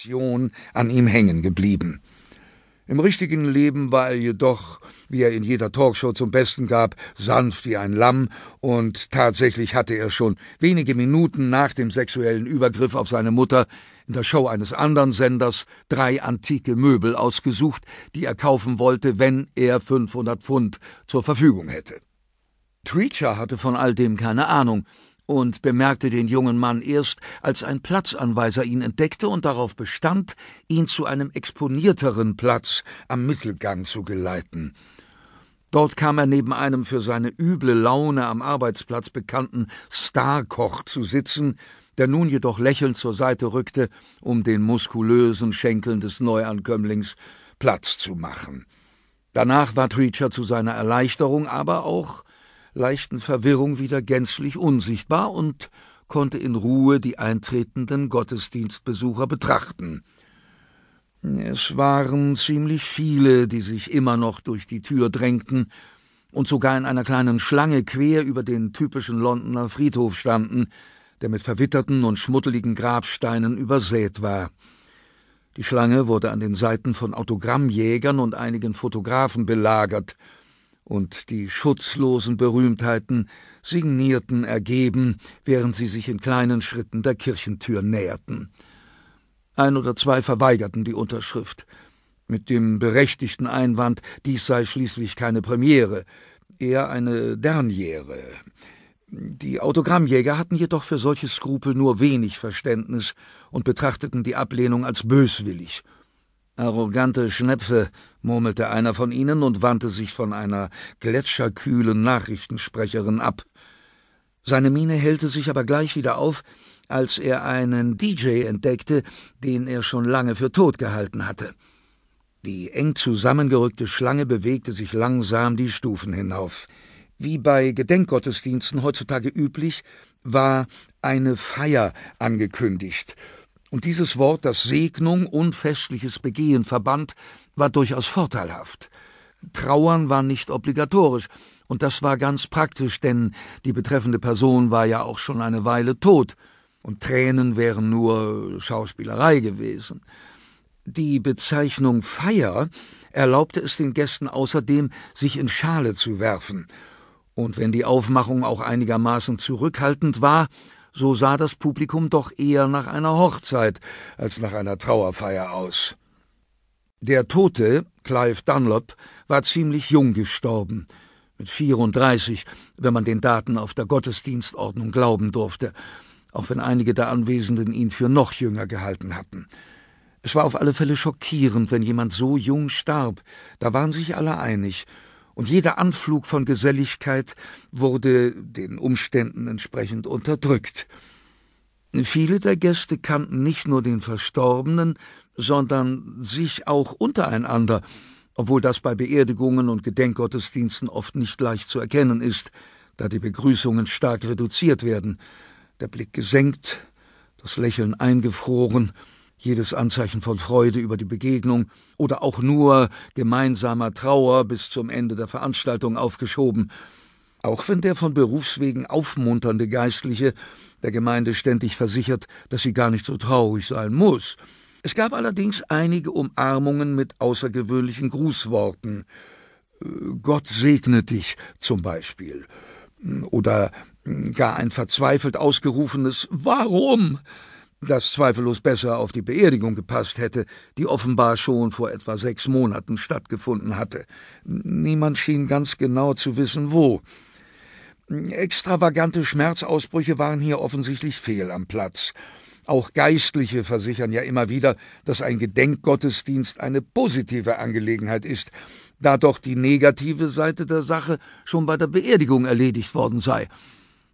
Perfektion an ihm hängen geblieben. Im richtigen Leben war er jedoch, wie er in jeder Talkshow zum Besten gab, sanft wie ein Lamm, und tatsächlich hatte er schon wenige Minuten nach dem sexuellen Übergriff auf seine Mutter in der Show eines anderen Senders drei antike Möbel ausgesucht, die er kaufen wollte, wenn er 500 Pfund zur Verfügung hätte. Treacher hatte von all dem keine Ahnung, und bemerkte den jungen Mann erst, als ein Platzanweiser ihn entdeckte und darauf bestand, ihn zu einem exponierteren Platz am Mittelgang zu geleiten. Dort kam er neben einem für seine üble Laune am Arbeitsplatz bekannten Starkoch zu sitzen, der nun jedoch lächelnd zur Seite rückte, um den muskulösen Schenkeln des Neuankömmlings Platz zu machen. Danach war Treacher zu seiner Erleichterung, aber auch leichten Verwirrung wieder gänzlich unsichtbar und konnte in Ruhe die eintretenden Gottesdienstbesucher betrachten. Es waren ziemlich viele, die sich immer noch durch die Tür drängten und sogar in einer kleinen Schlange quer über den typischen Londoner Friedhof standen, der mit verwitterten und schmuddeligen Grabsteinen übersät war. Die Schlange wurde an den Seiten von Autogrammjägern und einigen Fotografen belagert, und die schutzlosen Berühmtheiten signierten ergeben, während sie sich in kleinen Schritten der Kirchentür näherten. Ein oder zwei verweigerten die Unterschrift, mit dem berechtigten Einwand, dies sei schließlich keine Premiere, eher eine Derniere. Die Autogrammjäger hatten jedoch für solche Skrupel nur wenig Verständnis und betrachteten die Ablehnung als böswillig – Arrogante Schnepfe, murmelte einer von ihnen und wandte sich von einer gletscherkühlen Nachrichtensprecherin ab. Seine Miene hellte sich aber gleich wieder auf, als er einen DJ entdeckte, den er schon lange für tot gehalten hatte. Die eng zusammengerückte Schlange bewegte sich langsam die Stufen hinauf. Wie bei Gedenkgottesdiensten heutzutage üblich, war eine Feier angekündigt, und dieses Wort, das Segnung und festliches Begehen verband, war durchaus vorteilhaft. Trauern war nicht obligatorisch, und das war ganz praktisch, denn die betreffende Person war ja auch schon eine Weile tot, und Tränen wären nur Schauspielerei gewesen. Die Bezeichnung Feier erlaubte es den Gästen außerdem, sich in Schale zu werfen, und wenn die Aufmachung auch einigermaßen zurückhaltend war, so sah das Publikum doch eher nach einer Hochzeit als nach einer Trauerfeier aus. Der Tote, Clive Dunlop, war ziemlich jung gestorben, mit 34, wenn man den Daten auf der Gottesdienstordnung glauben durfte, auch wenn einige der Anwesenden ihn für noch jünger gehalten hatten. Es war auf alle Fälle schockierend, wenn jemand so jung starb, da waren sich alle einig, und jeder Anflug von Geselligkeit wurde den Umständen entsprechend unterdrückt. Viele der Gäste kannten nicht nur den Verstorbenen, sondern sich auch untereinander, obwohl das bei Beerdigungen und Gedenkgottesdiensten oft nicht leicht zu erkennen ist, da die Begrüßungen stark reduziert werden, der Blick gesenkt, das Lächeln eingefroren, jedes Anzeichen von Freude über die Begegnung oder auch nur gemeinsamer Trauer bis zum Ende der Veranstaltung aufgeschoben, auch wenn der von Berufswegen aufmunternde Geistliche der Gemeinde ständig versichert, dass sie gar nicht so traurig sein muss. Es gab allerdings einige Umarmungen mit außergewöhnlichen Grußworten. Äh, Gott segne dich zum Beispiel. Oder gar ein verzweifelt ausgerufenes Warum? Das zweifellos besser auf die Beerdigung gepasst hätte, die offenbar schon vor etwa sechs Monaten stattgefunden hatte. Niemand schien ganz genau zu wissen, wo. Extravagante Schmerzausbrüche waren hier offensichtlich fehl am Platz. Auch Geistliche versichern ja immer wieder, dass ein Gedenkgottesdienst eine positive Angelegenheit ist, da doch die negative Seite der Sache schon bei der Beerdigung erledigt worden sei,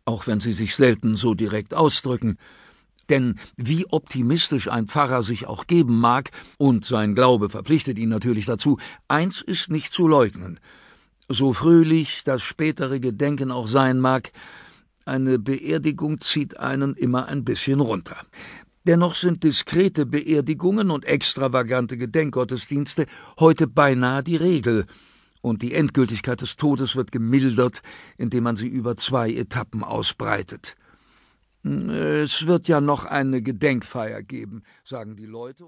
auch wenn sie sich selten so direkt ausdrücken. Denn wie optimistisch ein Pfarrer sich auch geben mag, und sein Glaube verpflichtet ihn natürlich dazu, eins ist nicht zu leugnen. So fröhlich das spätere Gedenken auch sein mag, eine Beerdigung zieht einen immer ein bisschen runter. Dennoch sind diskrete Beerdigungen und extravagante Gedenkgottesdienste heute beinahe die Regel, und die Endgültigkeit des Todes wird gemildert, indem man sie über zwei Etappen ausbreitet. Es wird ja noch eine Gedenkfeier geben, sagen die Leute.